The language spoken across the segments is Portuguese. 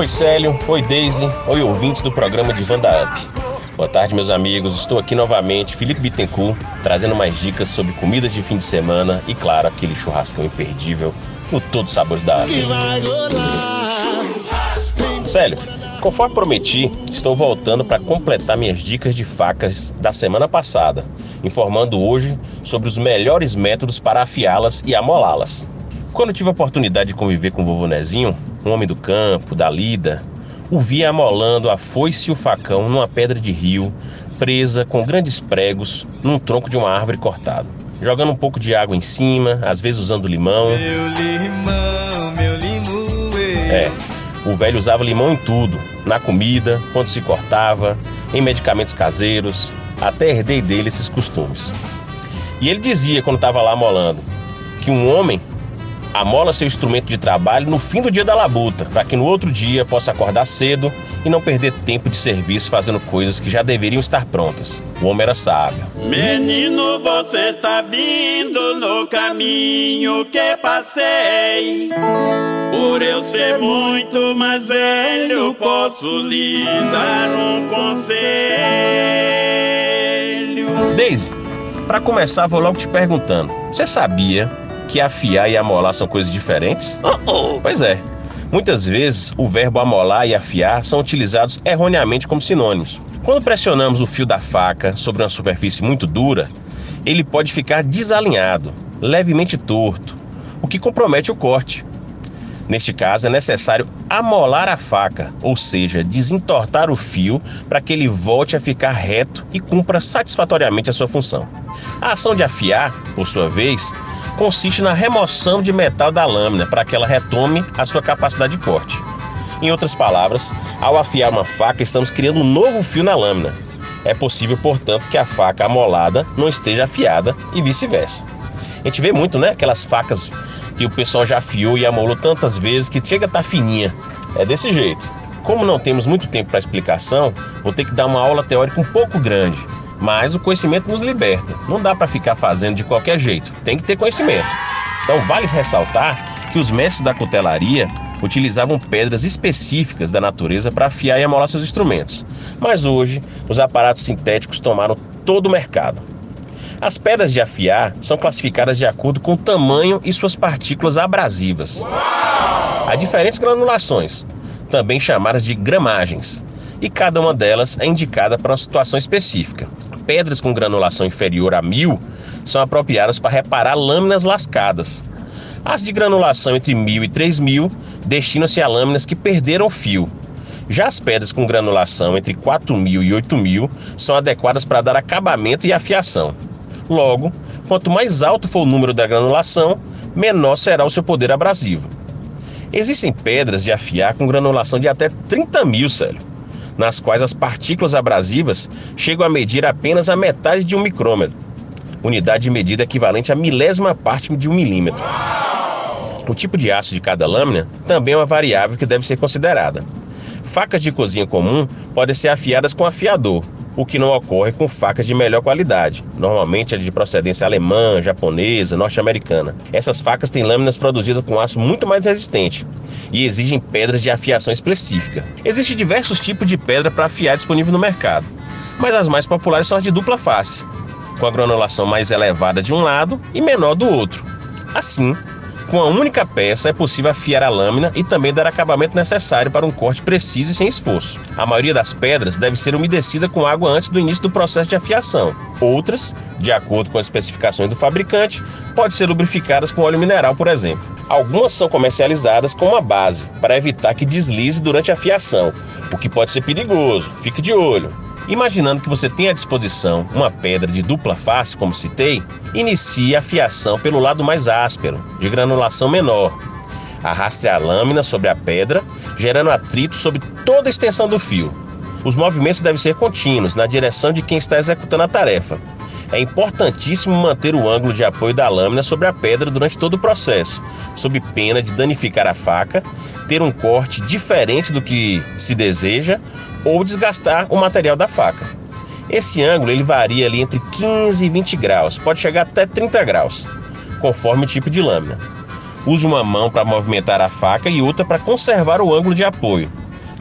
Oi Célio, oi Daisy, oi ouvintes do programa de Vanda Up. Boa tarde, meus amigos. Estou aqui novamente, Felipe Bittencourt, trazendo mais dicas sobre comidas de fim de semana e, claro, aquele churrascão imperdível no Todos Sabores da Up. Célio, conforme prometi, estou voltando para completar minhas dicas de facas da semana passada, informando hoje sobre os melhores métodos para afiá-las e amolá-las. Quando tive a oportunidade de conviver com o vovô Nezinho, um homem do campo, da lida, o via amolando a foice e o facão numa pedra de rio, presa com grandes pregos num tronco de uma árvore cortado. Jogando um pouco de água em cima, às vezes usando limão. Meu limão, meu limoe. É, o velho usava limão em tudo, na comida, quando se cortava, em medicamentos caseiros, até herdei dele esses costumes. E ele dizia quando estava lá amolando que um homem amola seu instrumento de trabalho no fim do dia da labuta, para que no outro dia possa acordar cedo e não perder tempo de serviço fazendo coisas que já deveriam estar prontas. O homem era sábio. Menino, você está vindo no caminho que passei. Por eu ser muito mais velho, posso lhe dar um conselho. Daisy, para começar, vou logo te perguntando: você sabia que afiar e amolar são coisas diferentes? Pois é. Muitas vezes o verbo amolar e afiar são utilizados erroneamente como sinônimos. Quando pressionamos o fio da faca sobre uma superfície muito dura, ele pode ficar desalinhado, levemente torto, o que compromete o corte. Neste caso, é necessário amolar a faca, ou seja, desentortar o fio para que ele volte a ficar reto e cumpra satisfatoriamente a sua função. A ação de afiar, por sua vez, consiste na remoção de metal da lâmina para que ela retome a sua capacidade de corte. Em outras palavras, ao afiar uma faca, estamos criando um novo fio na lâmina. É possível, portanto, que a faca amolada não esteja afiada e vice-versa. A gente vê muito, né? Aquelas facas que o pessoal já afiou e amolou tantas vezes que chega a estar tá fininha. É desse jeito. Como não temos muito tempo para explicação, vou ter que dar uma aula teórica um pouco grande. Mas o conhecimento nos liberta. Não dá para ficar fazendo de qualquer jeito. Tem que ter conhecimento. Então vale ressaltar que os mestres da cutelaria utilizavam pedras específicas da natureza para afiar e amolar seus instrumentos. Mas hoje, os aparatos sintéticos tomaram todo o mercado. As pedras de afiar são classificadas de acordo com o tamanho e suas partículas abrasivas. Há diferentes granulações, também chamadas de gramagens, e cada uma delas é indicada para uma situação específica pedras com granulação inferior a 1000 são apropriadas para reparar lâminas lascadas. As de granulação entre 1000 e 3000 destinam-se a lâminas que perderam fio. Já as pedras com granulação entre 4000 e 8000 são adequadas para dar acabamento e afiação. Logo, quanto mais alto for o número da granulação, menor será o seu poder abrasivo. Existem pedras de afiar com granulação de até 30 mil, sério nas quais as partículas abrasivas chegam a medir apenas a metade de um micrômetro, unidade de medida equivalente a milésima parte de um milímetro. O tipo de aço de cada lâmina também é uma variável que deve ser considerada. Facas de cozinha comum podem ser afiadas com afiador, o que não ocorre com facas de melhor qualidade, normalmente de procedência alemã, japonesa, norte-americana. Essas facas têm lâminas produzidas com aço muito mais resistente e exigem pedras de afiação específica. Existem diversos tipos de pedra para afiar disponível no mercado, mas as mais populares são as de dupla face, com a granulação mais elevada de um lado e menor do outro. Assim, com a única peça é possível afiar a lâmina e também dar acabamento necessário para um corte preciso e sem esforço. A maioria das pedras deve ser umedecida com água antes do início do processo de afiação. Outras, de acordo com as especificações do fabricante, podem ser lubrificadas com óleo mineral, por exemplo. Algumas são comercializadas com uma base para evitar que deslize durante a afiação, o que pode ser perigoso. Fique de olho. Imaginando que você tem à disposição uma pedra de dupla face, como citei, inicie a fiação pelo lado mais áspero, de granulação menor. Arraste a lâmina sobre a pedra, gerando atrito sobre toda a extensão do fio. Os movimentos devem ser contínuos, na direção de quem está executando a tarefa. É importantíssimo manter o ângulo de apoio da lâmina sobre a pedra durante todo o processo, sob pena de danificar a faca, ter um corte diferente do que se deseja ou desgastar o material da faca. Esse ângulo ele varia ali entre 15 e 20 graus, pode chegar até 30 graus, conforme o tipo de lâmina. Use uma mão para movimentar a faca e outra para conservar o ângulo de apoio.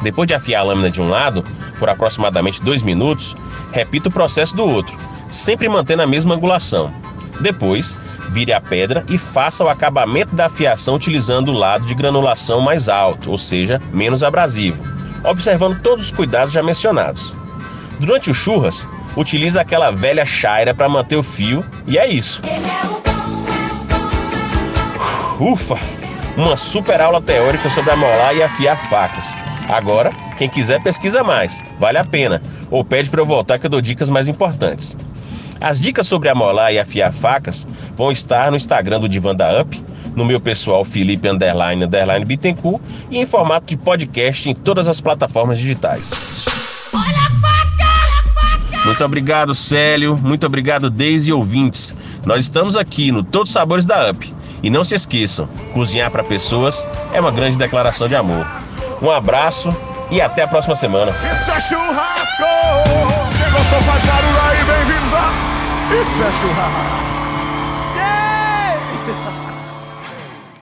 Depois de afiar a lâmina de um lado, por aproximadamente dois minutos, repita o processo do outro, sempre mantendo a mesma angulação. Depois, vire a pedra e faça o acabamento da afiação utilizando o lado de granulação mais alto, ou seja, menos abrasivo, observando todos os cuidados já mencionados. Durante o churras, utilize aquela velha chaira para manter o fio e é isso. Ufa! Uma super aula teórica sobre amolar e afiar facas. Agora, quem quiser pesquisa mais, vale a pena, ou pede para eu voltar que eu dou dicas mais importantes. As dicas sobre amolar e afiar facas vão estar no Instagram do Divan da Up, no meu pessoal Felipe Underline Underline Bittencourt e em formato de podcast em todas as plataformas digitais. Muito obrigado, Célio. Muito obrigado, Deise e ouvintes. Nós estamos aqui no Todos Sabores da UP. E não se esqueçam, cozinhar para pessoas é uma grande declaração de amor. Um abraço e até a próxima semana. Isso é churrasco! Quem gostou faz barulho aí, bem-vindos a... Isso é churrasco!